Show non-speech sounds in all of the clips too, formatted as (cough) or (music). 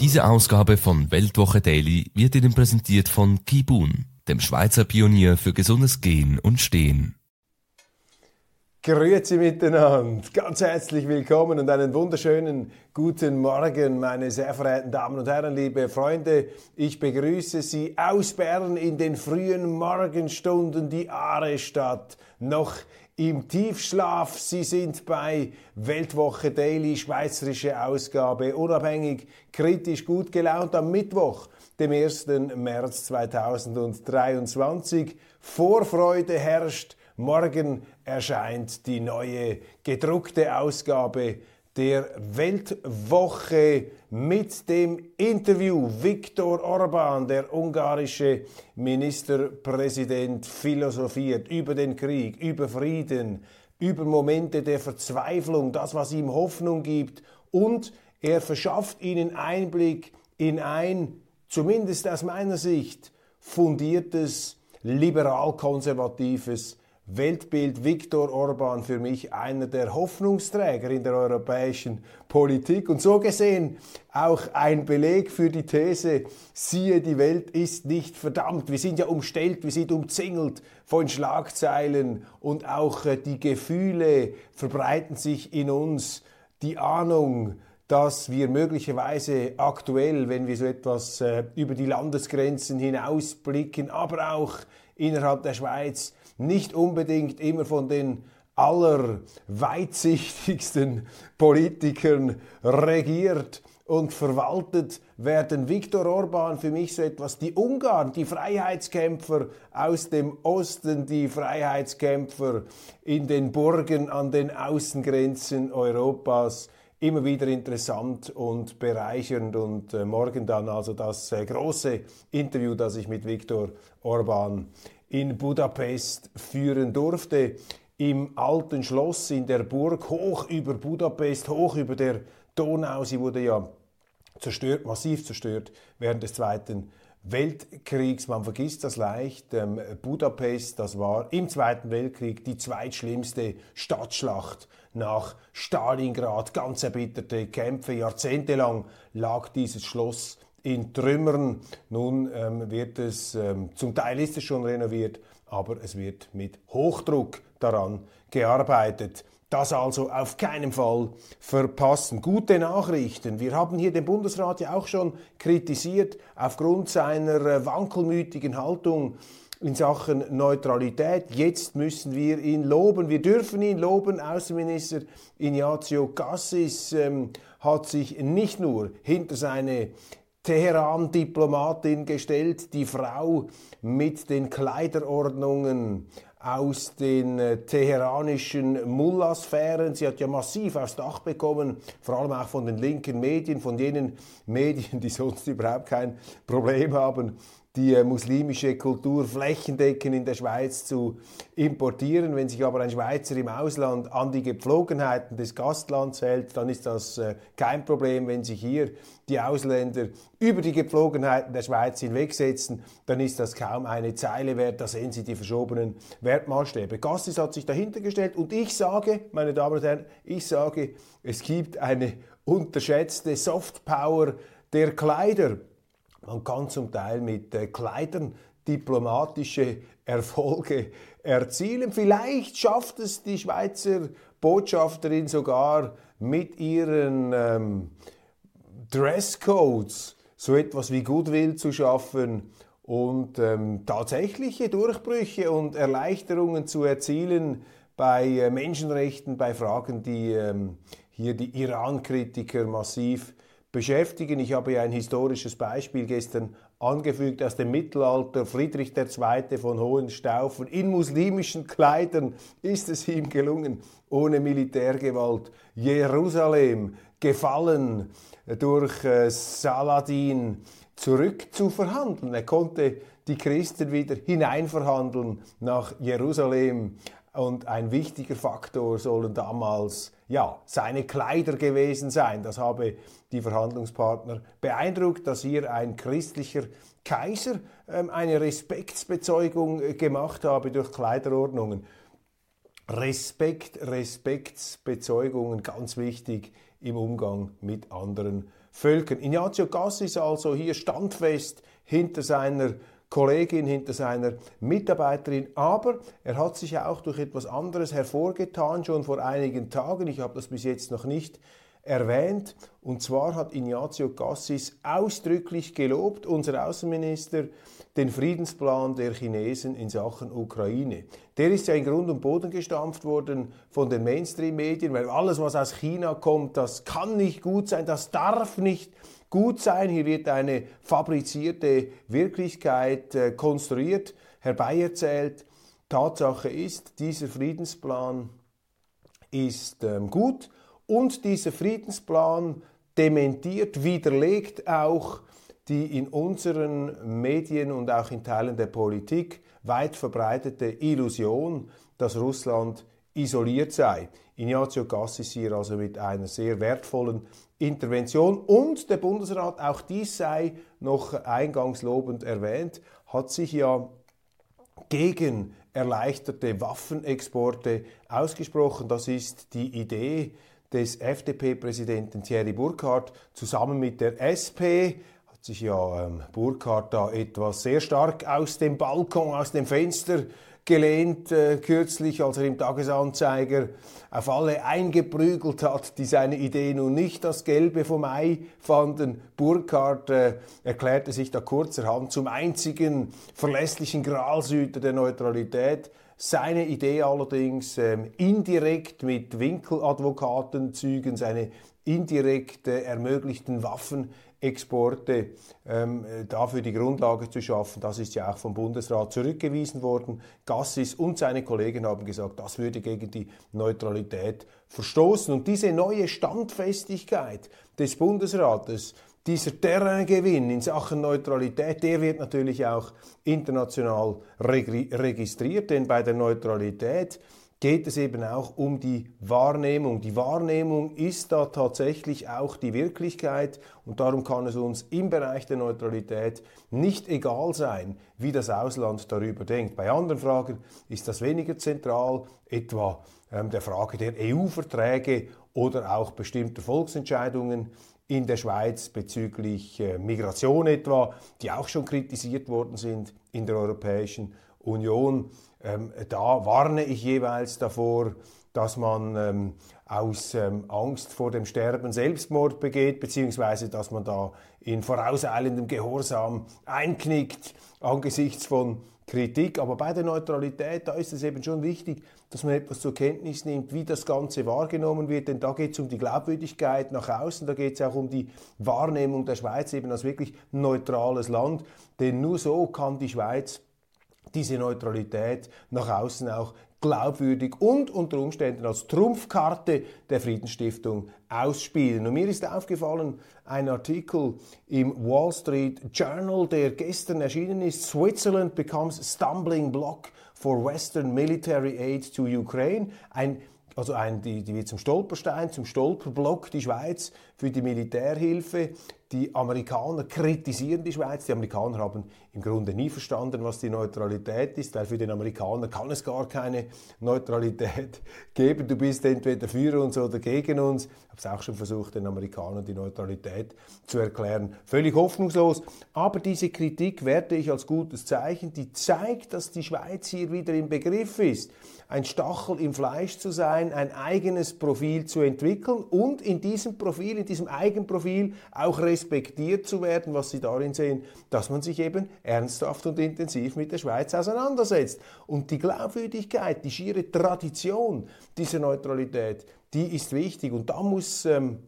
Diese Ausgabe von Weltwoche Daily wird Ihnen präsentiert von Kibun, dem Schweizer Pionier für gesundes Gehen und Stehen. Grüezi miteinander, ganz herzlich willkommen und einen wunderschönen guten Morgen, meine sehr verehrten Damen und Herren, liebe Freunde. Ich begrüße Sie aus Bern in den frühen Morgenstunden, die Aare-Stadt, noch im Tiefschlaf. Sie sind bei Weltwoche Daily, schweizerische Ausgabe, unabhängig, kritisch, gut gelaunt am Mittwoch, dem 1. März 2023. Vorfreude herrscht. Morgen erscheint die neue gedruckte Ausgabe der Weltwoche mit dem Interview Viktor Orban, der ungarische Ministerpräsident, philosophiert über den Krieg, über Frieden, über Momente der Verzweiflung, das, was ihm Hoffnung gibt. Und er verschafft ihnen Einblick in ein, zumindest aus meiner Sicht, fundiertes, liberal-konservatives Weltbild Viktor Orban für mich einer der Hoffnungsträger in der europäischen Politik und so gesehen auch ein Beleg für die These, siehe, die Welt ist nicht verdammt. Wir sind ja umstellt, wir sind umzingelt von Schlagzeilen und auch äh, die Gefühle verbreiten sich in uns. Die Ahnung, dass wir möglicherweise aktuell, wenn wir so etwas äh, über die Landesgrenzen hinausblicken, aber auch innerhalb der Schweiz, nicht unbedingt immer von den allerweitsichtigsten (laughs) Politikern regiert und verwaltet werden. Viktor Orban für mich so etwas, die Ungarn, die Freiheitskämpfer aus dem Osten, die Freiheitskämpfer in den Burgen an den Außengrenzen Europas. Immer wieder interessant und bereichernd und äh, morgen dann also das äh, große Interview, das ich mit Viktor Orban in Budapest führen durfte. Im alten Schloss in der Burg, hoch über Budapest, hoch über der Donau. Sie wurde ja zerstört, massiv zerstört während des Zweiten Weltkriegs. Man vergisst das leicht. Ähm, Budapest, das war im Zweiten Weltkrieg die zweitschlimmste Stadtschlacht nach Stalingrad. Ganz erbitterte Kämpfe. Jahrzehntelang lag dieses Schloss in Trümmern. Nun ähm, wird es, ähm, zum Teil ist es schon renoviert, aber es wird mit Hochdruck daran gearbeitet. Das also auf keinen Fall verpassen. Gute Nachrichten. Wir haben hier den Bundesrat ja auch schon kritisiert aufgrund seiner äh, wankelmütigen Haltung in Sachen Neutralität. Jetzt müssen wir ihn loben. Wir dürfen ihn loben. Außenminister Ignazio Cassis ähm, hat sich nicht nur hinter seine Teheran-Diplomatin gestellt, die Frau mit den Kleiderordnungen aus den äh, teheranischen Mullah-Sphären. Sie hat ja massiv aufs Dach bekommen, vor allem auch von den linken Medien, von jenen Medien, die sonst überhaupt kein Problem haben, die äh, muslimische Kultur flächendeckend in der Schweiz zu importieren. Wenn sich aber ein Schweizer im Ausland an die Gepflogenheiten des Gastlands hält, dann ist das äh, kein Problem. Wenn sich hier die Ausländer über die Gepflogenheiten der Schweiz hinwegsetzen, dann ist das kaum eine Zeile wert. Da sehen Sie die verschobenen Wertmaßstäbe. Gassis hat sich dahinter gestellt und ich sage, meine Damen und Herren, ich sage, es gibt eine unterschätzte Softpower der Kleider. Man kann zum Teil mit äh, Kleidern diplomatische (laughs) Erfolge erzielen. Vielleicht schafft es die Schweizer Botschafterin sogar mit ihren ähm, Dresscodes so etwas wie Goodwill zu schaffen und ähm, tatsächliche Durchbrüche und Erleichterungen zu erzielen bei äh, Menschenrechten, bei Fragen, die ähm, hier die Iran-Kritiker massiv beschäftigen. Ich habe ja ein historisches Beispiel gestern angefügt aus dem Mittelalter, Friedrich II. von Hohenstaufen. In muslimischen Kleidern ist es ihm gelungen, ohne Militärgewalt Jerusalem gefallen durch äh, Saladin zurückzuverhandeln. Er konnte die Christen wieder hineinverhandeln nach Jerusalem. Und ein wichtiger Faktor sollen damals ja, seine Kleider gewesen sein. Das habe die Verhandlungspartner beeindruckt, dass hier ein christlicher Kaiser ähm, eine Respektsbezeugung äh, gemacht habe durch Kleiderordnungen. Respekt, Respektsbezeugungen, ganz wichtig im Umgang mit anderen Völkern. Ignazio Cassis also hier standfest hinter seiner Kollegin, hinter seiner Mitarbeiterin. Aber er hat sich auch durch etwas anderes hervorgetan, schon vor einigen Tagen. Ich habe das bis jetzt noch nicht erwähnt. Und zwar hat Ignazio Cassis ausdrücklich gelobt, unser Außenminister, den Friedensplan der Chinesen in Sachen Ukraine. Der ist ja in Grund und Boden gestampft worden von den Mainstream-Medien, weil alles, was aus China kommt, das kann nicht gut sein, das darf nicht gut sein. Hier wird eine fabrizierte Wirklichkeit äh, konstruiert, herbeierzählt. Tatsache ist, dieser Friedensplan ist ähm, gut und dieser Friedensplan dementiert, widerlegt auch die in unseren Medien und auch in Teilen der Politik weit verbreitete Illusion, dass Russland isoliert sei. Ignazio Cassis hier also mit einer sehr wertvollen Intervention und der Bundesrat, auch dies sei noch eingangs lobend erwähnt, hat sich ja gegen erleichterte Waffenexporte ausgesprochen. Das ist die Idee des FDP-Präsidenten Thierry Burkhardt zusammen mit der SP hat sich ja ähm, Burkhardt da etwas sehr stark aus dem Balkon, aus dem Fenster gelehnt äh, kürzlich, als er im Tagesanzeiger auf alle eingeprügelt hat, die seine Idee nun nicht das Gelbe vom Ei fanden. Burkhardt äh, erklärte sich da kurzerhand zum einzigen verlässlichen Gralsüter der Neutralität. Seine Idee allerdings ähm, indirekt mit Winkeladvokatenzügen, seine indirekt äh, ermöglichten Waffenexporte ähm, äh, dafür die Grundlage zu schaffen. Das ist ja auch vom Bundesrat zurückgewiesen worden. Gassis und seine Kollegen haben gesagt, das würde gegen die Neutralität verstoßen. Und diese neue Standfestigkeit des Bundesrates, dieser Terraingewinn in Sachen Neutralität, der wird natürlich auch international registriert, denn bei der Neutralität geht es eben auch um die Wahrnehmung. Die Wahrnehmung ist da tatsächlich auch die Wirklichkeit und darum kann es uns im Bereich der Neutralität nicht egal sein, wie das Ausland darüber denkt. Bei anderen Fragen ist das weniger zentral, etwa ähm, der Frage der EU-Verträge oder auch bestimmter Volksentscheidungen in der Schweiz bezüglich äh, Migration etwa, die auch schon kritisiert worden sind in der Europäischen Union. Ähm, da warne ich jeweils davor, dass man ähm, aus ähm, Angst vor dem Sterben Selbstmord begeht, beziehungsweise dass man da in vorauseilendem Gehorsam einknickt angesichts von Kritik. Aber bei der Neutralität, da ist es eben schon wichtig, dass man etwas zur Kenntnis nimmt, wie das Ganze wahrgenommen wird, denn da geht es um die Glaubwürdigkeit nach außen, da geht es auch um die Wahrnehmung der Schweiz eben als wirklich neutrales Land, denn nur so kann die Schweiz diese Neutralität nach außen auch glaubwürdig und unter Umständen als Trumpfkarte der Friedensstiftung ausspielen. Und mir ist aufgefallen ein Artikel im Wall Street Journal, der gestern erschienen ist. Switzerland becomes stumbling block for Western military aid to Ukraine. Ein also ein, die, die wird zum Stolperstein, zum Stolperblock, die Schweiz für die Militärhilfe. Die Amerikaner kritisieren die Schweiz. Die Amerikaner haben im Grunde nie verstanden, was die Neutralität ist, weil für den Amerikaner kann es gar keine Neutralität (laughs) geben. Du bist entweder für uns oder gegen uns. Ich habe es auch schon versucht, den Amerikanern die Neutralität zu erklären. Völlig hoffnungslos. Aber diese Kritik werte ich als gutes Zeichen. Die zeigt, dass die Schweiz hier wieder im Begriff ist, ein Stachel im Fleisch zu sein, ein eigenes Profil zu entwickeln und in diesem Profil, in diesem Eigenprofil auch respektiert zu werden, was Sie darin sehen, dass man sich eben ernsthaft und intensiv mit der Schweiz auseinandersetzt. Und die Glaubwürdigkeit, die schiere Tradition dieser Neutralität, die ist wichtig und da muss ähm,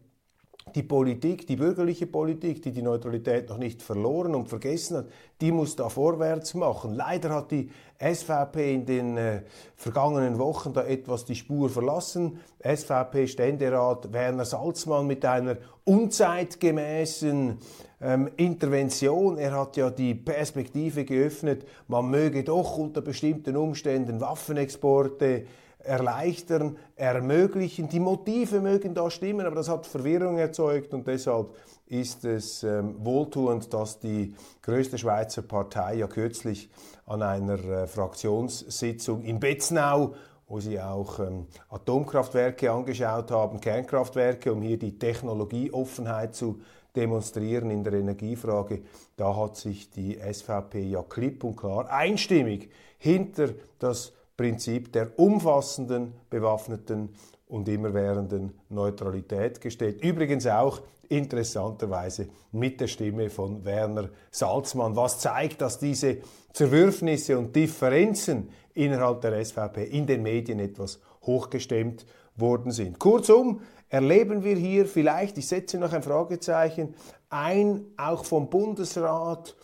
die Politik, die bürgerliche Politik, die die Neutralität noch nicht verloren und vergessen hat, die muss da vorwärts machen. Leider hat die SVP in den äh, vergangenen Wochen da etwas die Spur verlassen. SVP-Ständerat Werner Salzmann mit einer unzeitgemäßen ähm, Intervention. Er hat ja die Perspektive geöffnet, man möge doch unter bestimmten Umständen Waffenexporte erleichtern, ermöglichen. Die Motive mögen da stimmen, aber das hat Verwirrung erzeugt und deshalb ist es ähm, wohltuend, dass die größte Schweizer Partei ja kürzlich an einer äh, Fraktionssitzung in Betznau wo sie auch ähm, Atomkraftwerke angeschaut haben, Kernkraftwerke, um hier die Technologieoffenheit zu demonstrieren in der Energiefrage. Da hat sich die SVP ja klipp und klar einstimmig hinter das Prinzip der umfassenden, bewaffneten und immerwährenden Neutralität gestellt. Übrigens auch interessanterweise mit der Stimme von Werner Salzmann, was zeigt, dass diese Zerwürfnisse und Differenzen innerhalb der SVP in den Medien etwas hochgestemmt worden sind. Kurzum, erleben wir hier vielleicht, ich setze noch ein Fragezeichen, ein auch vom Bundesrat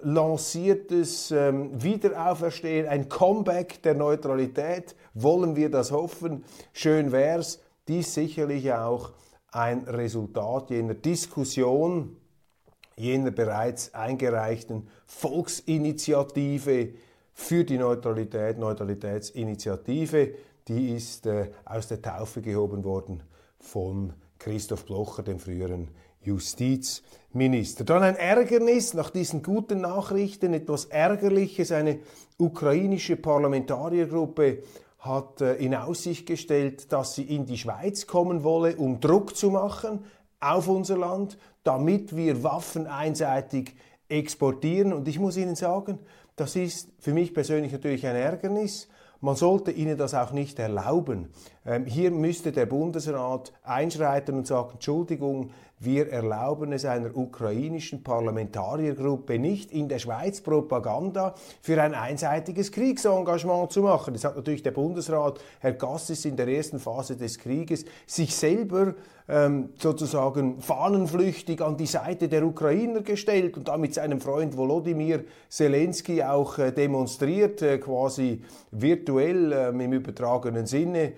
lanciertes ähm, Wiederauferstehen, ein Comeback der Neutralität. Wollen wir das hoffen? Schön wär's. Dies sicherlich auch ein Resultat jener Diskussion, jener bereits eingereichten Volksinitiative für die Neutralität, Neutralitätsinitiative, die ist äh, aus der Taufe gehoben worden von Christoph Blocher, dem früheren Justizminister. Dann ein Ärgernis nach diesen guten Nachrichten, etwas Ärgerliches. Eine ukrainische Parlamentariergruppe hat äh, in Aussicht gestellt, dass sie in die Schweiz kommen wolle, um Druck zu machen auf unser Land, damit wir Waffen einseitig exportieren. Und ich muss Ihnen sagen, das ist für mich persönlich natürlich ein Ärgernis. Man sollte ihnen das auch nicht erlauben. Ähm, hier müsste der Bundesrat einschreiten und sagen, Entschuldigung, wir erlauben es einer ukrainischen Parlamentariergruppe nicht, in der Schweiz Propaganda für ein einseitiges Kriegsengagement zu machen. Das hat natürlich der Bundesrat, Herr Gassis, in der ersten Phase des Krieges sich selber ähm, sozusagen fahnenflüchtig an die Seite der Ukrainer gestellt und damit seinem Freund Volodymyr Zelensky auch äh, demonstriert, äh, quasi virtuell äh, im übertragenen Sinne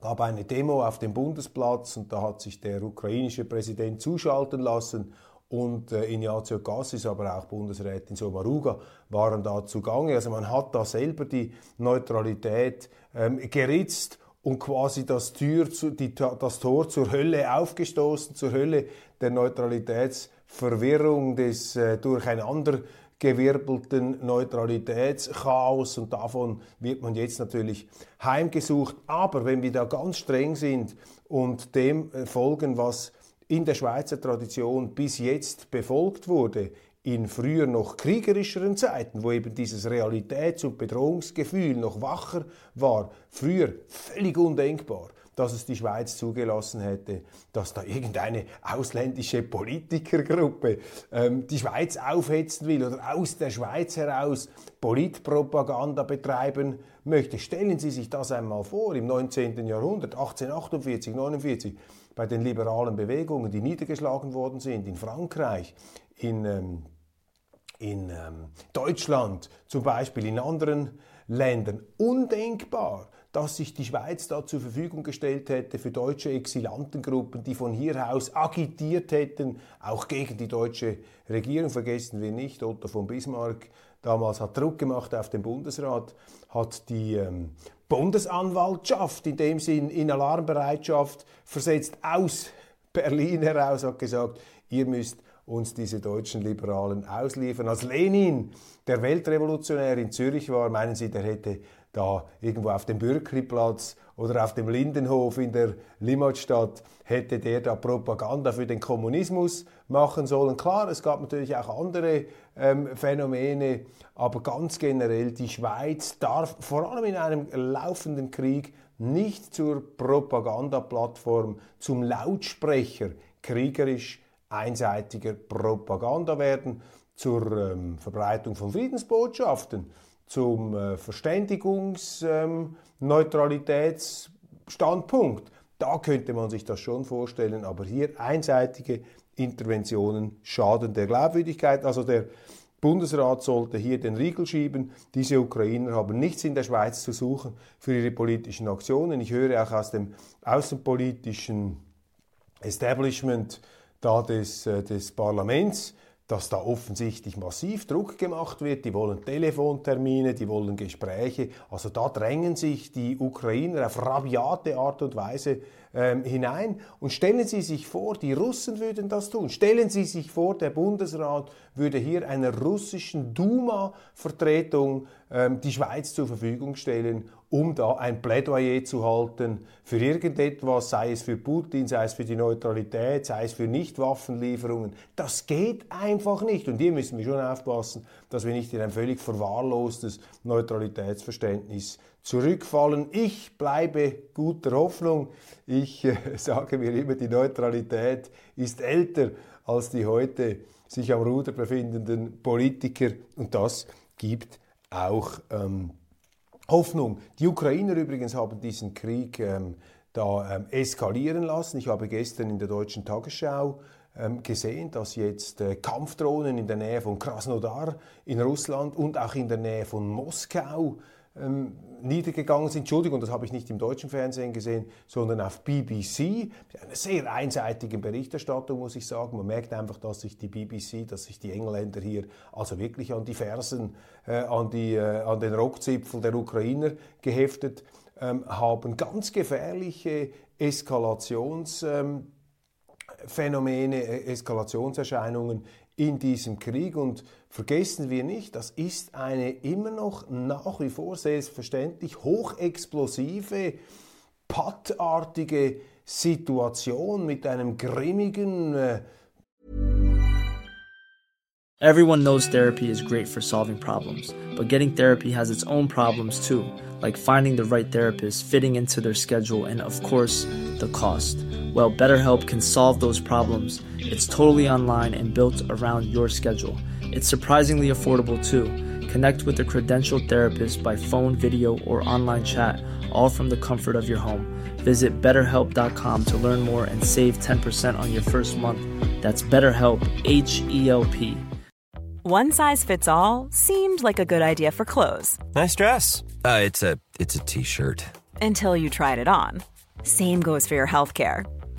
gab eine Demo auf dem Bundesplatz und da hat sich der ukrainische Präsident zuschalten lassen und äh, Ignazio Cassis, aber auch Bundesrätin Somaruga waren da zugange. Also man hat da selber die Neutralität ähm, geritzt und quasi das, Tür zu, die, das Tor zur Hölle aufgestoßen, zur Hölle der Neutralitätsverwirrung, des äh, Durcheinander gewirbelten Neutralitätschaos und davon wird man jetzt natürlich heimgesucht. Aber wenn wir da ganz streng sind und dem äh, folgen, was in der Schweizer Tradition bis jetzt befolgt wurde, in früher noch kriegerischeren Zeiten, wo eben dieses Realitäts- und Bedrohungsgefühl noch wacher war, früher völlig undenkbar dass es die Schweiz zugelassen hätte, dass da irgendeine ausländische Politikergruppe ähm, die Schweiz aufhetzen will oder aus der Schweiz heraus Politpropaganda betreiben möchte. Stellen Sie sich das einmal vor, im 19. Jahrhundert, 1848, 49, bei den liberalen Bewegungen, die niedergeschlagen worden sind, in Frankreich, in, ähm, in ähm, Deutschland zum Beispiel, in anderen Ländern. Undenkbar dass sich die Schweiz da zur Verfügung gestellt hätte für deutsche Exilantengruppen, die von hier aus agitiert hätten, auch gegen die deutsche Regierung. Vergessen wir nicht, Otto von Bismarck damals hat Druck gemacht auf den Bundesrat, hat die ähm, Bundesanwaltschaft in dem Sinn in Alarmbereitschaft versetzt aus Berlin heraus, hat gesagt, ihr müsst uns diese deutschen Liberalen ausliefern. Als Lenin, der Weltrevolutionär in Zürich war, meinen Sie, der hätte da irgendwo auf dem Bürkliplatz oder auf dem Lindenhof in der Limmatstadt hätte der da Propaganda für den Kommunismus machen sollen. Klar, es gab natürlich auch andere ähm, Phänomene, aber ganz generell, die Schweiz darf vor allem in einem laufenden Krieg nicht zur Propagandaplattform, zum Lautsprecher kriegerisch einseitiger Propaganda werden, zur ähm, Verbreitung von Friedensbotschaften zum äh, Verständigungsneutralitätsstandpunkt. Ähm, Da könnte man sich das schon vorstellen, aber hier einseitige Interventionen schaden der Glaubwürdigkeit. Also der Bundesrat sollte hier den Riegel schieben. Diese Ukrainer haben nichts in der Schweiz zu suchen für ihre politischen Aktionen. Ich höre auch aus dem außenpolitischen Establishment da des, äh, des Parlaments, dass da offensichtlich massiv Druck gemacht wird. Die wollen Telefontermine, die wollen Gespräche. Also da drängen sich die Ukrainer auf rabiate Art und Weise ähm, hinein. Und stellen Sie sich vor, die Russen würden das tun. Stellen Sie sich vor, der Bundesrat würde hier einer russischen Duma-Vertretung ähm, die Schweiz zur Verfügung stellen, um da ein Plädoyer zu halten für irgendetwas, sei es für Putin, sei es für die Neutralität, sei es für Nichtwaffenlieferungen. Das geht einfach nicht. Und hier müssen wir schon aufpassen, dass wir nicht in ein völlig verwahrlostes Neutralitätsverständnis zurückfallen. Ich bleibe guter Hoffnung. Ich äh, (laughs) sage mir immer, die Neutralität ist älter als die heute sich am Ruder befindenden Politiker und das gibt auch ähm, Hoffnung. Die Ukrainer übrigens haben diesen Krieg ähm, da ähm, eskalieren lassen. Ich habe gestern in der deutschen Tagesschau gesehen, dass jetzt äh, Kampfdrohnen in der Nähe von Krasnodar in Russland und auch in der Nähe von Moskau ähm, niedergegangen sind. Entschuldigung, das habe ich nicht im deutschen Fernsehen gesehen, sondern auf BBC. Eine sehr einseitige Berichterstattung, muss ich sagen. Man merkt einfach, dass sich die BBC, dass sich die Engländer hier also wirklich an die Fersen, äh, an, die, äh, an den Rockzipfel der Ukrainer geheftet ähm, haben. Ganz gefährliche Eskalationsphänomene, ähm, äh, Eskalationserscheinungen in diesem Krieg und vergessen wir nicht, das ist eine immer noch nach wie vor selbstverständlich hochexplosive, pattartige Situation mit einem grimmigen äh Everyone knows therapy is great for solving problems, but getting therapy has its own problems too, like finding the right therapist, fitting into their schedule, and of course, the cost. Well, BetterHelp can solve those problems. It's totally online and built around your schedule. It's surprisingly affordable too. Connect with a credentialed therapist by phone, video, or online chat, all from the comfort of your home. Visit betterhelp.com to learn more and save 10% on your first month. That's BetterHelp, H E L P. One size fits all seemed like a good idea for clothes. Nice dress. Uh, it's a it's a t-shirt. Until you tried it on. Same goes for your health care.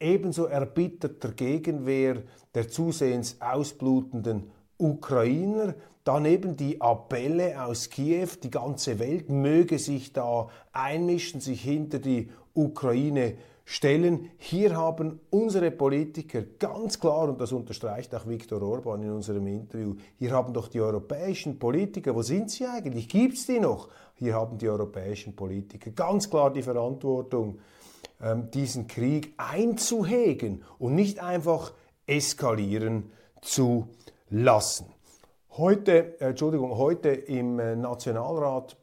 ebenso erbitterter Gegenwehr der zusehends ausblutenden Ukrainer, daneben die Appelle aus Kiew, die ganze Welt möge sich da einmischen, sich hinter die Ukraine stellen. Hier haben unsere Politiker ganz klar, und das unterstreicht auch Viktor Orban in unserem Interview, hier haben doch die europäischen Politiker, wo sind sie eigentlich? Gibt es die noch? Hier haben die europäischen Politiker ganz klar die Verantwortung, ähm, diesen Krieg einzuhegen und nicht einfach eskalieren zu lassen. Heute, äh, Entschuldigung, heute im äh, Nationalrat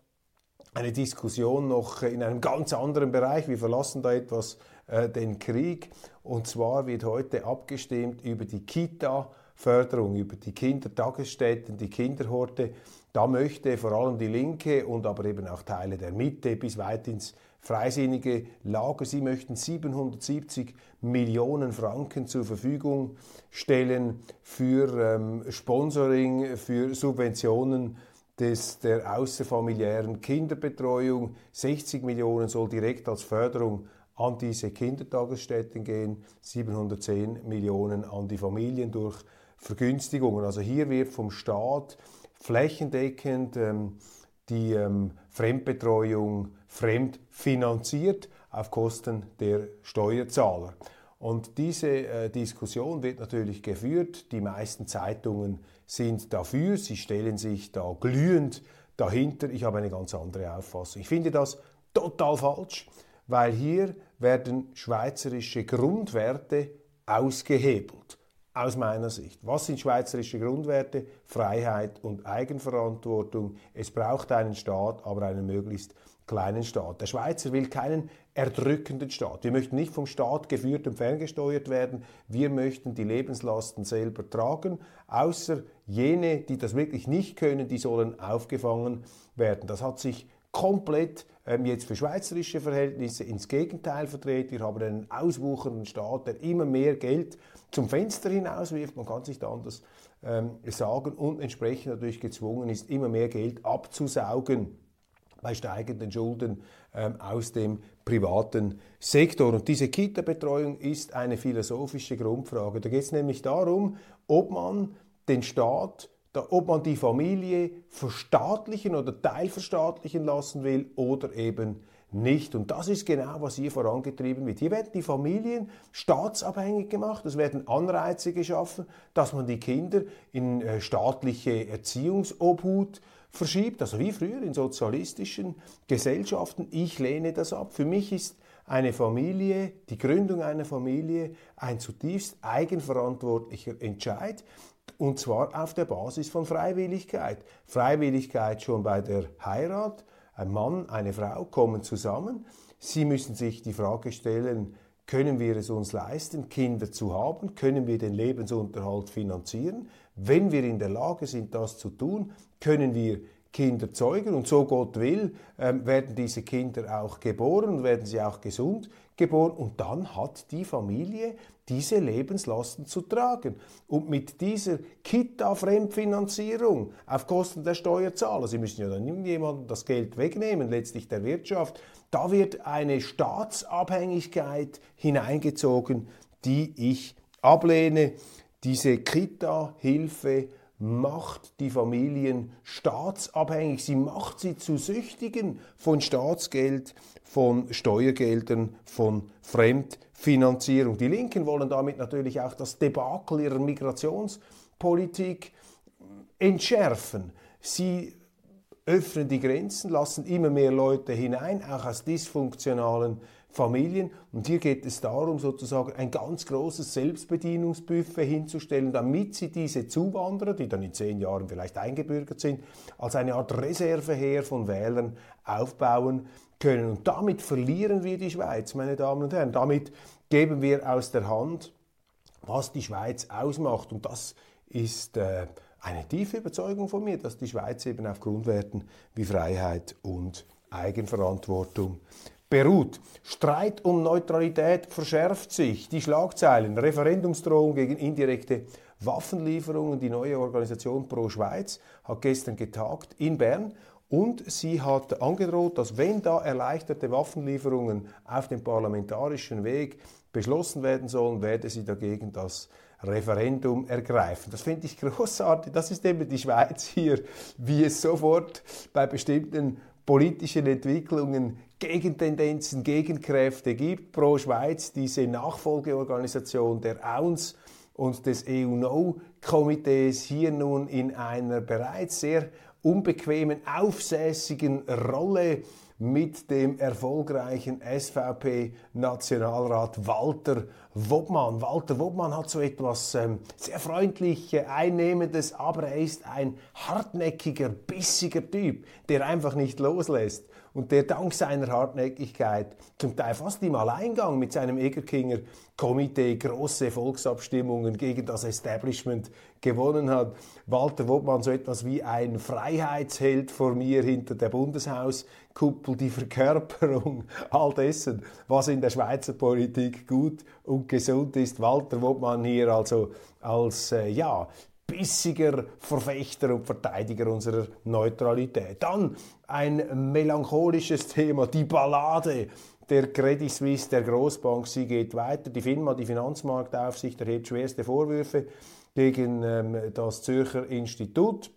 eine Diskussion noch in einem ganz anderen Bereich. Wir verlassen da etwas äh, den Krieg. Und zwar wird heute abgestimmt über die Kita-Förderung, über die Kindertagesstätten, die Kinderhorte. Da möchte vor allem die Linke und aber eben auch Teile der Mitte bis weit ins freisinnige Lager. Sie möchten 770 Millionen Franken zur Verfügung stellen für ähm, Sponsoring, für Subventionen des, der außerfamiliären Kinderbetreuung. 60 Millionen soll direkt als Förderung an diese Kindertagesstätten gehen, 710 Millionen an die Familien durch Vergünstigungen. Also hier wird vom Staat flächendeckend ähm, die ähm, Fremdbetreuung fremdfinanziert auf Kosten der Steuerzahler. Und diese äh, Diskussion wird natürlich geführt. Die meisten Zeitungen sind dafür. Sie stellen sich da glühend dahinter. Ich habe eine ganz andere Auffassung. Ich finde das total falsch, weil hier werden schweizerische Grundwerte ausgehebelt aus meiner Sicht. Was sind schweizerische Grundwerte? Freiheit und Eigenverantwortung. Es braucht einen Staat, aber einen möglichst kleinen Staat. Der Schweizer will keinen erdrückenden Staat. Wir möchten nicht vom Staat geführt und ferngesteuert werden. Wir möchten die Lebenslasten selber tragen. Außer jene, die das wirklich nicht können, die sollen aufgefangen werden. Das hat sich komplett ähm, jetzt für schweizerische Verhältnisse ins Gegenteil verdreht. Wir haben einen auswuchernden Staat, der immer mehr Geld zum Fenster hinauswirft. Man kann sich da anders ähm, sagen und entsprechend natürlich gezwungen ist, immer mehr Geld abzusaugen bei steigenden Schulden ähm, aus dem privaten Sektor. Und diese Kita-Betreuung ist eine philosophische Grundfrage. Da geht es nämlich darum, ob man den Staat ob man die Familie verstaatlichen oder teilverstaatlichen lassen will oder eben nicht. Und das ist genau, was hier vorangetrieben wird. Hier werden die Familien staatsabhängig gemacht, es werden Anreize geschaffen, dass man die Kinder in äh, staatliche Erziehungsobhut verschiebt, also wie früher in sozialistischen Gesellschaften. Ich lehne das ab. Für mich ist eine Familie, die Gründung einer Familie ein zutiefst eigenverantwortlicher Entscheid, und zwar auf der Basis von Freiwilligkeit. Freiwilligkeit schon bei der Heirat. Ein Mann, eine Frau kommen zusammen. Sie müssen sich die Frage stellen, können wir es uns leisten, Kinder zu haben? Können wir den Lebensunterhalt finanzieren? Wenn wir in der Lage sind, das zu tun, können wir Kinder zeugen und so Gott will, ähm, werden diese Kinder auch geboren und werden sie auch gesund geboren und dann hat die Familie diese Lebenslasten zu tragen. Und mit dieser Kita-Fremdfinanzierung auf Kosten der Steuerzahler, Sie müssen ja dann irgendjemandem das Geld wegnehmen, letztlich der Wirtschaft, da wird eine Staatsabhängigkeit hineingezogen, die ich ablehne. Diese Kita-Hilfe macht die Familien staatsabhängig. Sie macht sie zu Süchtigen von Staatsgeld, von Steuergeldern, von Fremdfinanzierung. Die Linken wollen damit natürlich auch das Debakel ihrer Migrationspolitik entschärfen. Sie öffnen die Grenzen, lassen immer mehr Leute hinein, auch aus dysfunktionalen Familien. Und hier geht es darum, sozusagen ein ganz großes Selbstbedienungsbuffet hinzustellen, damit sie diese Zuwanderer, die dann in zehn Jahren vielleicht eingebürgert sind, als eine Art Reserveheer von Wählern aufbauen können. Und damit verlieren wir die Schweiz, meine Damen und Herren. Damit geben wir aus der Hand, was die Schweiz ausmacht. Und das ist äh, eine tiefe Überzeugung von mir, dass die Schweiz eben auf Grundwerten wie Freiheit und Eigenverantwortung beruht. Streit um Neutralität verschärft sich. Die Schlagzeilen, Referendumsdrohung gegen indirekte Waffenlieferungen. Die neue Organisation Pro Schweiz hat gestern getagt in Bern und sie hat angedroht, dass wenn da erleichterte Waffenlieferungen auf dem parlamentarischen Weg beschlossen werden sollen, werde sie dagegen das Referendum ergreifen. Das finde ich (laughs) großartig. Das ist eben die Schweiz hier, wie es sofort bei bestimmten politischen Entwicklungen Gegentendenzen, Gegenkräfte gibt. Pro Schweiz, diese Nachfolgeorganisation der AUNS und des EU-No-Komitees hier nun in einer bereits sehr unbequemen, aufsässigen Rolle mit dem erfolgreichen SVP-Nationalrat Walter Wobmann. Walter Wobmann hat so etwas ähm, sehr freundlich äh, Einnehmendes, aber er ist ein hartnäckiger, bissiger Typ, der einfach nicht loslässt und der dank seiner Hartnäckigkeit zum Teil fast im Alleingang mit seinem Egerkinger Komitee große Volksabstimmungen gegen das Establishment gewonnen hat. Walter Wobmann so etwas wie ein Freiheitsheld vor mir hinter der Bundeshauskuppel, die Verkörperung all dessen, was in der Schweizer Politik gut und gesund ist. Walter Wobmann hier also als äh, ja bissiger Verfechter und Verteidiger unserer Neutralität. Dann ein melancholisches Thema, die Ballade der Credit Suisse, der Großbank, sie geht weiter. Die FINMA, die Finanzmarktaufsicht, erhebt schwerste Vorwürfe gegen ähm, das Zürcher Institut.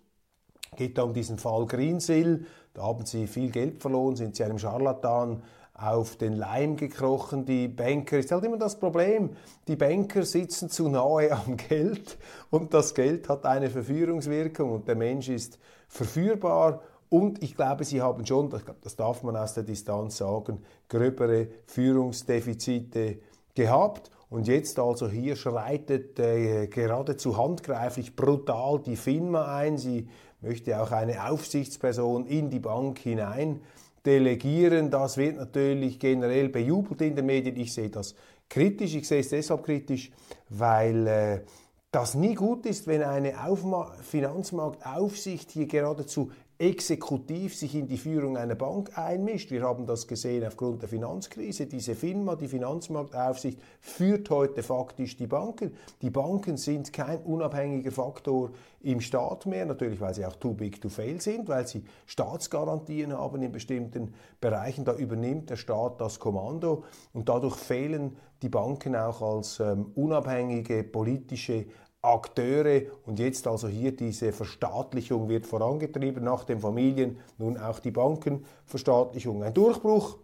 Geht um diesen Fall Greensill. Da haben sie viel Geld verloren, sind sie einem Scharlatan auf den Leim gekrochen. Die Banker, ist halt immer das Problem, die Banker sitzen zu nahe (laughs) am Geld und das Geld hat eine Verführungswirkung und der Mensch ist verführbar und ich glaube, sie haben schon, das darf man aus der Distanz sagen, gröbere Führungsdefizite gehabt. Und jetzt also hier schreitet äh, geradezu handgreiflich brutal die FINMA ein. Sie möchte auch eine Aufsichtsperson in die Bank hinein delegieren. Das wird natürlich generell bejubelt in den Medien. Ich sehe das kritisch. Ich sehe es deshalb kritisch, weil äh, das nie gut ist, wenn eine Aufma Finanzmarktaufsicht hier geradezu exekutiv sich in die Führung einer Bank einmischt. Wir haben das gesehen aufgrund der Finanzkrise. Diese FINMA, die Finanzmarktaufsicht, führt heute faktisch die Banken. Die Banken sind kein unabhängiger Faktor im Staat mehr, natürlich weil sie auch too big to fail sind, weil sie Staatsgarantien haben in bestimmten Bereichen. Da übernimmt der Staat das Kommando und dadurch fehlen die Banken auch als ähm, unabhängige politische Akteure und jetzt also hier diese Verstaatlichung wird vorangetrieben nach den Familien, nun auch die Bankenverstaatlichung. Ein Durchbruch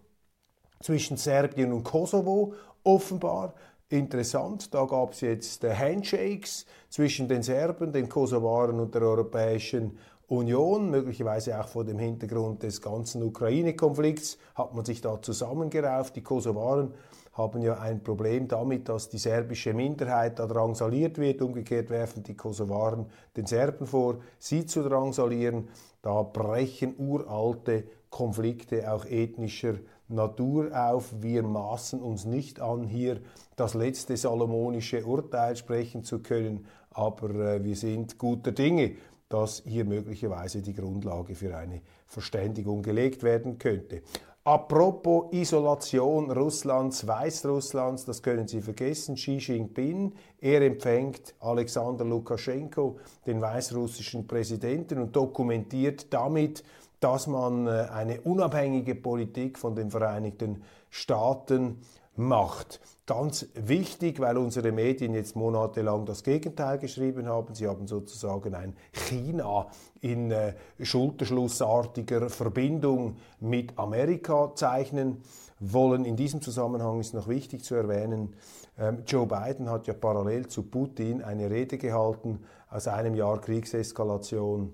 zwischen Serbien und Kosovo offenbar. Interessant, da gab es jetzt äh, Handshakes zwischen den Serben, den Kosovaren und der Europäischen Union, möglicherweise auch vor dem Hintergrund des ganzen Ukraine-Konflikts, hat man sich da zusammengerauft. Die Kosovaren haben ja ein Problem damit, dass die serbische Minderheit da drangsaliert wird. Umgekehrt werfen die Kosovaren den Serben vor, sie zu drangsalieren. Da brechen uralte Konflikte auch ethnischer Natur auf. Wir maßen uns nicht an, hier das letzte salomonische Urteil sprechen zu können, aber äh, wir sind guter Dinge, dass hier möglicherweise die Grundlage für eine Verständigung gelegt werden könnte. Apropos Isolation Russlands, Weißrusslands, das können Sie vergessen, Xi Jinping, er empfängt Alexander Lukaschenko, den weißrussischen Präsidenten, und dokumentiert damit, dass man äh, eine unabhängige Politik von den Vereinigten Staaten macht. Ganz wichtig, weil unsere Medien jetzt monatelang das Gegenteil geschrieben haben. Sie haben sozusagen ein China in äh, schulterschlussartiger Verbindung mit Amerika zeichnen wollen. In diesem Zusammenhang ist noch wichtig zu erwähnen, ähm, Joe Biden hat ja parallel zu Putin eine Rede gehalten aus einem Jahr Kriegseskalation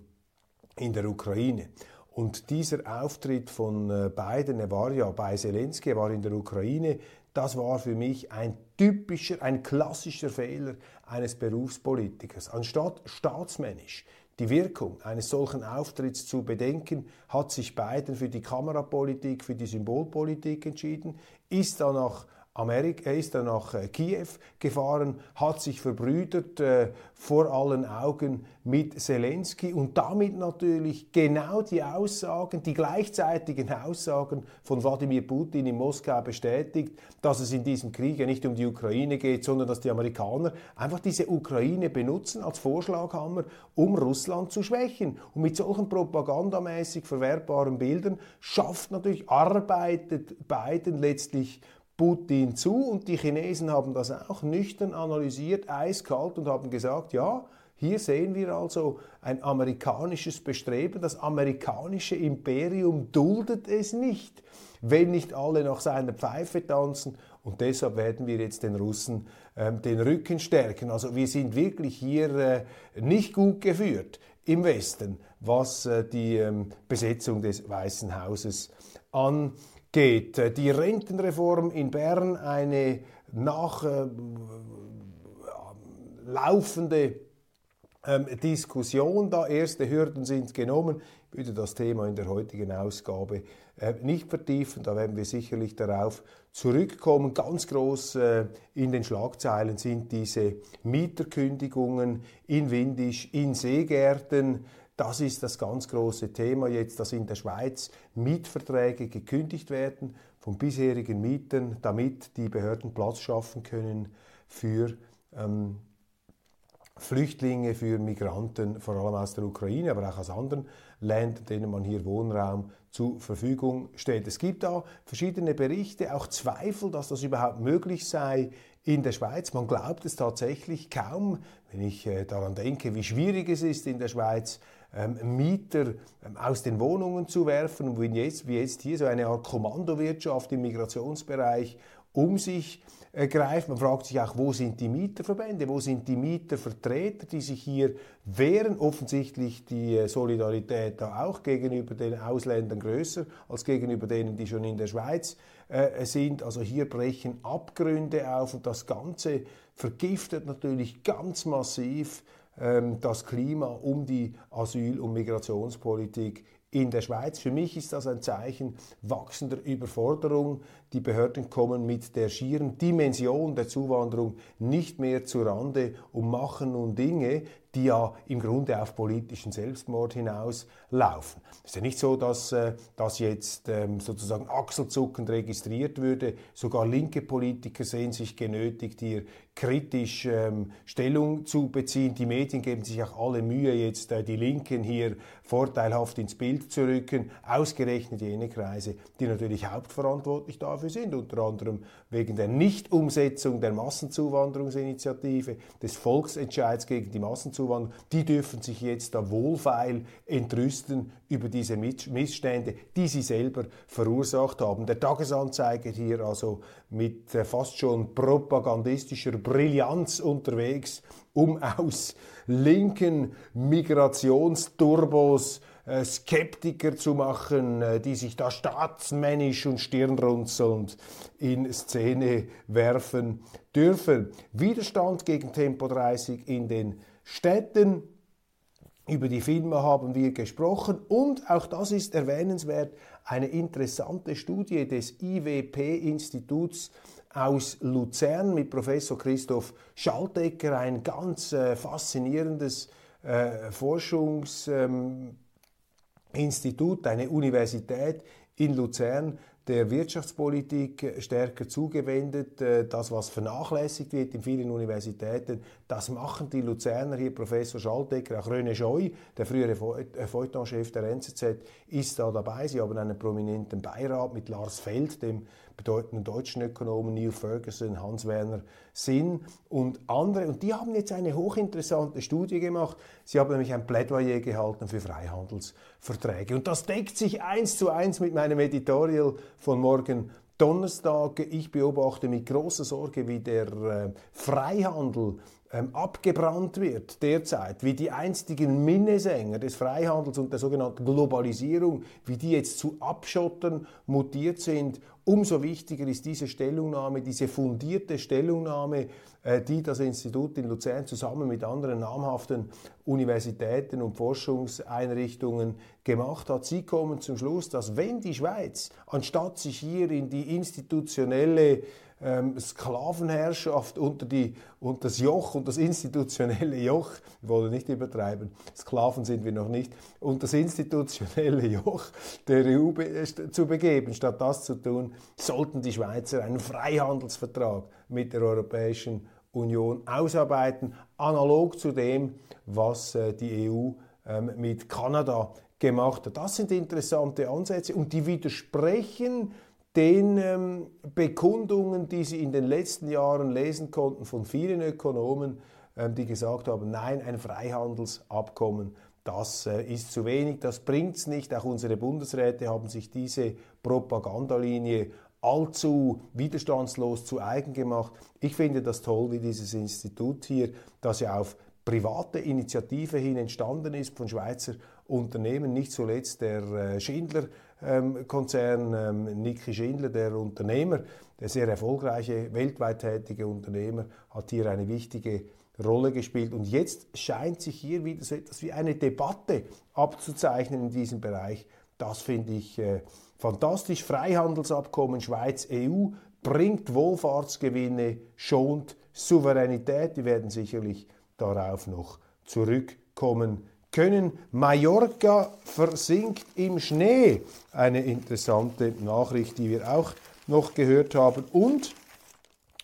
in der Ukraine. Und dieser Auftritt von äh, Biden, er war ja bei Zelensky, er war in der Ukraine, das war für mich ein typischer, ein klassischer Fehler eines Berufspolitikers. Anstatt staatsmännisch die Wirkung eines solchen Auftritts zu bedenken, hat sich Biden für die Kamerapolitik, für die Symbolpolitik entschieden, ist danach Amerika, er ist dann nach äh, Kiew gefahren, hat sich verbrüdert äh, vor allen Augen mit Zelensky und damit natürlich genau die Aussagen, die gleichzeitigen Aussagen von Wladimir Putin in Moskau bestätigt, dass es in diesem Krieg ja nicht um die Ukraine geht, sondern dass die Amerikaner einfach diese Ukraine benutzen als Vorschlaghammer, um Russland zu schwächen. Und mit solchen propagandamäßig verwertbaren Bildern schafft natürlich, arbeitet Biden letztlich Putin zu und die Chinesen haben das auch nüchtern analysiert, eiskalt und haben gesagt, ja, hier sehen wir also ein amerikanisches Bestreben. Das amerikanische Imperium duldet es nicht, wenn nicht alle nach seiner Pfeife tanzen. Und deshalb werden wir jetzt den Russen ähm, den Rücken stärken. Also wir sind wirklich hier äh, nicht gut geführt im Westen, was äh, die ähm, Besetzung des Weißen Hauses angeht geht. Die Rentenreform in Bern, eine nachlaufende ähm, Diskussion da. Erste Hürden sind genommen. Ich würde das Thema in der heutigen Ausgabe äh, nicht vertiefen. Da werden wir sicherlich darauf zurückkommen. Ganz groß äh, in den Schlagzeilen sind diese Mieterkündigungen in Windisch, in Seegärten. Das ist das ganz große Thema jetzt, dass in der Schweiz Mietverträge gekündigt werden von bisherigen Mietern, damit die Behörden Platz schaffen können für ähm, Flüchtlinge, für Migranten, vor allem aus der Ukraine, aber auch aus anderen Ländern, denen man hier Wohnraum zur Verfügung stellt. Es gibt da verschiedene Berichte, auch Zweifel, dass das überhaupt möglich sei in der Schweiz. Man glaubt es tatsächlich kaum, wenn ich äh, daran denke, wie schwierig es ist in der Schweiz, Mieter ähm, aus den Wohnungen zu werfen und wie jetzt, wie jetzt hier so eine Art Kommandowirtschaft im Migrationsbereich um sich äh, greift. Man fragt sich auch, wo sind die Mieterverbände, wo sind die Mietervertreter, die sich hier wehren. Offensichtlich die äh, Solidarität da auch gegenüber den Ausländern größer als gegenüber denen, die schon in der Schweiz äh, sind. Also hier brechen Abgründe auf und das Ganze vergiftet natürlich ganz massiv ähm, das Klima um die Asyl- und Migrationspolitik in der Schweiz. Für mich ist das ein Zeichen wachsender Überforderung. Die Behörden kommen mit der schieren Dimension der Zuwanderung nicht mehr zu Rande und machen nun Dinge, die ja im Grunde auf politischen Selbstmord hinauslaufen. Es ist ja nicht so, dass äh, das jetzt ähm, sozusagen achselzuckend registriert würde. Sogar linke Politiker sehen sich genötigt, hier kritisch ähm, Stellung zu beziehen. Die Medien geben sich auch alle Mühe, jetzt äh, die Linken hier vorteilhaft ins Bild zu rücken. Ausgerechnet jene Kreise, die natürlich hauptverantwortlich dafür sind, unter anderem wegen der Nichtumsetzung der Massenzuwanderungsinitiative, des Volksentscheids gegen die Massenzuwanderung Zuwanderung, die dürfen sich jetzt da wohlfeil entrüsten über diese Missstände, die sie selber verursacht haben. Der Tagesanzeiger hier also mit äh, fast schon propagandistischer Brillanz unterwegs, um aus linken Migrationsturbos Skeptiker zu machen, äh, die sich da staatsmännisch und stirnrunzelnd in Szene werfen dürfen. Widerstand gegen Tempo 30 in den Städten. Über die Filme haben wir gesprochen und auch das ist erwähnenswert, eine interessante Studie des IWP-Instituts aus Luzern mit Professor Christoph Schaltecker, ein ganz äh, faszinierendes äh, Forschungsinstitut, ähm, eine Universität in Luzern, der Wirtschaftspolitik stärker zugewendet. Äh, das, was vernachlässigt wird in vielen Universitäten, das machen die Luzerner hier, Professor Schaltecker, auch René Scheu, der frühere äh, Feuilleton-Chef der NZZ, ist da dabei. Sie haben einen prominenten Beirat mit Lars Feld, dem bedeutenden deutschen Ökonomen Neil Ferguson, Hans-Werner Sinn und andere. Und die haben jetzt eine hochinteressante Studie gemacht. Sie haben nämlich ein Plädoyer gehalten für Freihandelsverträge. Und das deckt sich eins zu eins mit meinem Editorial von morgen Donnerstag. Ich beobachte mit großer Sorge, wie der äh, Freihandel ähm, abgebrannt wird derzeit, wie die einstigen Minnesänger des Freihandels und der sogenannten Globalisierung, wie die jetzt zu Abschottern mutiert sind, umso wichtiger ist diese Stellungnahme, diese fundierte Stellungnahme, äh, die das Institut in Luzern zusammen mit anderen namhaften Universitäten und Forschungseinrichtungen gemacht hat. Sie kommen zum Schluss, dass wenn die Schweiz, anstatt sich hier in die institutionelle ähm, Sklavenherrschaft unter, die, unter das Joch und das institutionelle Joch, wir wollen nicht übertreiben, Sklaven sind wir noch nicht, und das institutionelle Joch der EU be zu begeben. Statt das zu tun, sollten die Schweizer einen Freihandelsvertrag mit der Europäischen Union ausarbeiten, analog zu dem, was äh, die EU ähm, mit Kanada gemacht hat. Das sind interessante Ansätze und die widersprechen den ähm, Bekundungen, die Sie in den letzten Jahren lesen konnten von vielen Ökonomen, ähm, die gesagt haben, nein, ein Freihandelsabkommen, das äh, ist zu wenig, das bringt es nicht. Auch unsere Bundesräte haben sich diese Propagandalinie allzu widerstandslos zu eigen gemacht. Ich finde das toll, wie dieses Institut hier, das ja auf private Initiative hin entstanden ist von Schweizer Unternehmen, nicht zuletzt der äh, Schindler ähm, ähm, Niki Schindler, der Unternehmer, der sehr erfolgreiche, weltweit tätige Unternehmer, hat hier eine wichtige Rolle gespielt. Und jetzt scheint sich hier wieder so etwas wie eine Debatte abzuzeichnen in diesem Bereich. Das finde ich äh, fantastisch. Freihandelsabkommen Schweiz-EU bringt Wohlfahrtsgewinne, schont Souveränität. Wir werden sicherlich darauf noch zurückkommen können. Mallorca versinkt im Schnee. Eine interessante Nachricht, die wir auch noch gehört haben. Und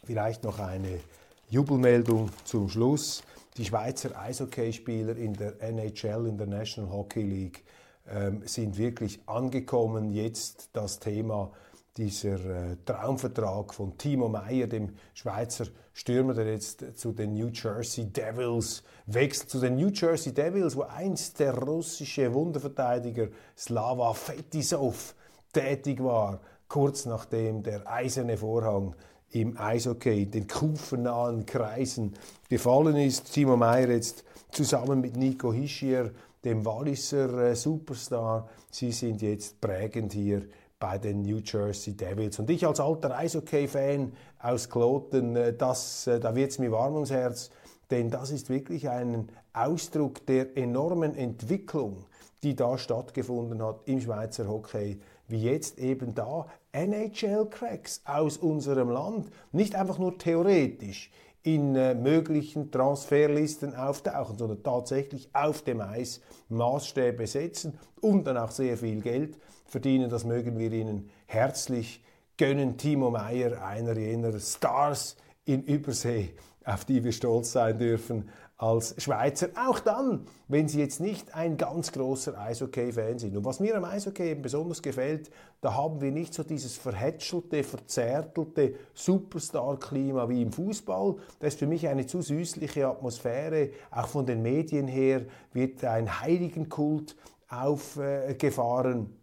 vielleicht noch eine Jubelmeldung zum Schluss. Die Schweizer Eishockeyspieler in der NHL, in der National Hockey League, ähm, sind wirklich angekommen. Jetzt das Thema dieser äh, Traumvertrag von Timo Meyer, dem Schweizer Stürmer, der jetzt zu den New Jersey Devils wechselt. Zu den New Jersey Devils, wo einst der russische Wunderverteidiger Slava Fetisov tätig war, kurz nachdem der eiserne Vorhang im Eishockey den kufennahen Kreisen gefallen ist. Timo Meyer jetzt zusammen mit Nico Hischier, dem Walliser äh, Superstar, sie sind jetzt prägend hier bei den New Jersey Devils. Und ich als alter Eishockey-Fan aus Kloten, äh, das, äh, da wird es mir warm ums Herz, denn das ist wirklich ein Ausdruck der enormen Entwicklung, die da stattgefunden hat im Schweizer Hockey, wie jetzt eben da NHL-Cracks aus unserem Land, nicht einfach nur theoretisch in äh, möglichen Transferlisten auftauchen, sondern tatsächlich auf dem Eis Maßstäbe setzen und dann auch sehr viel Geld verdienen. Das mögen wir Ihnen herzlich gönnen. Timo Meyer, einer jener Stars in Übersee, auf die wir stolz sein dürfen als Schweizer, auch dann, wenn sie jetzt nicht ein ganz großer Eishockey-Fan sind. Und was mir am Eishockey eben besonders gefällt, da haben wir nicht so dieses verhätschelte, verzärtelte Superstar-Klima wie im Fußball. Das ist für mich eine zu süßliche Atmosphäre. Auch von den Medien her wird ein Heiligenkult aufgefahren.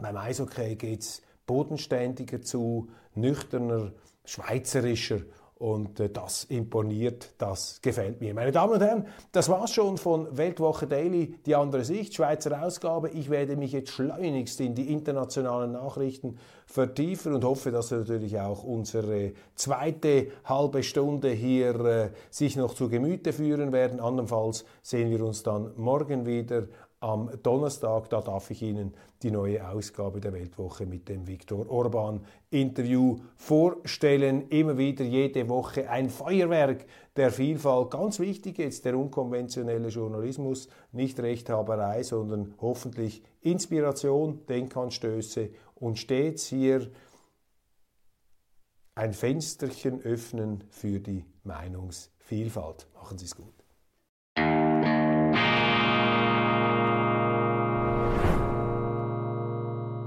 Beim Eishockey geht es bodenständiger zu, nüchterner, schweizerischer und äh, das imponiert, das gefällt mir. Meine Damen und Herren, das war's schon von Weltwoche Daily, die andere Sicht, Schweizer Ausgabe. Ich werde mich jetzt schleunigst in die internationalen Nachrichten vertiefen und hoffe, dass natürlich auch unsere zweite halbe Stunde hier äh, sich noch zu Gemüte führen werden. Andernfalls sehen wir uns dann morgen wieder am Donnerstag. Da darf ich Ihnen die neue Ausgabe der Weltwoche mit dem Viktor Orban Interview vorstellen. Immer wieder jede Woche ein Feuerwerk der Vielfalt. Ganz wichtig jetzt der unkonventionelle Journalismus, nicht Rechthaberei, sondern hoffentlich Inspiration, Denkanstöße und stets hier ein Fensterchen öffnen für die Meinungsvielfalt. Machen Sie es gut.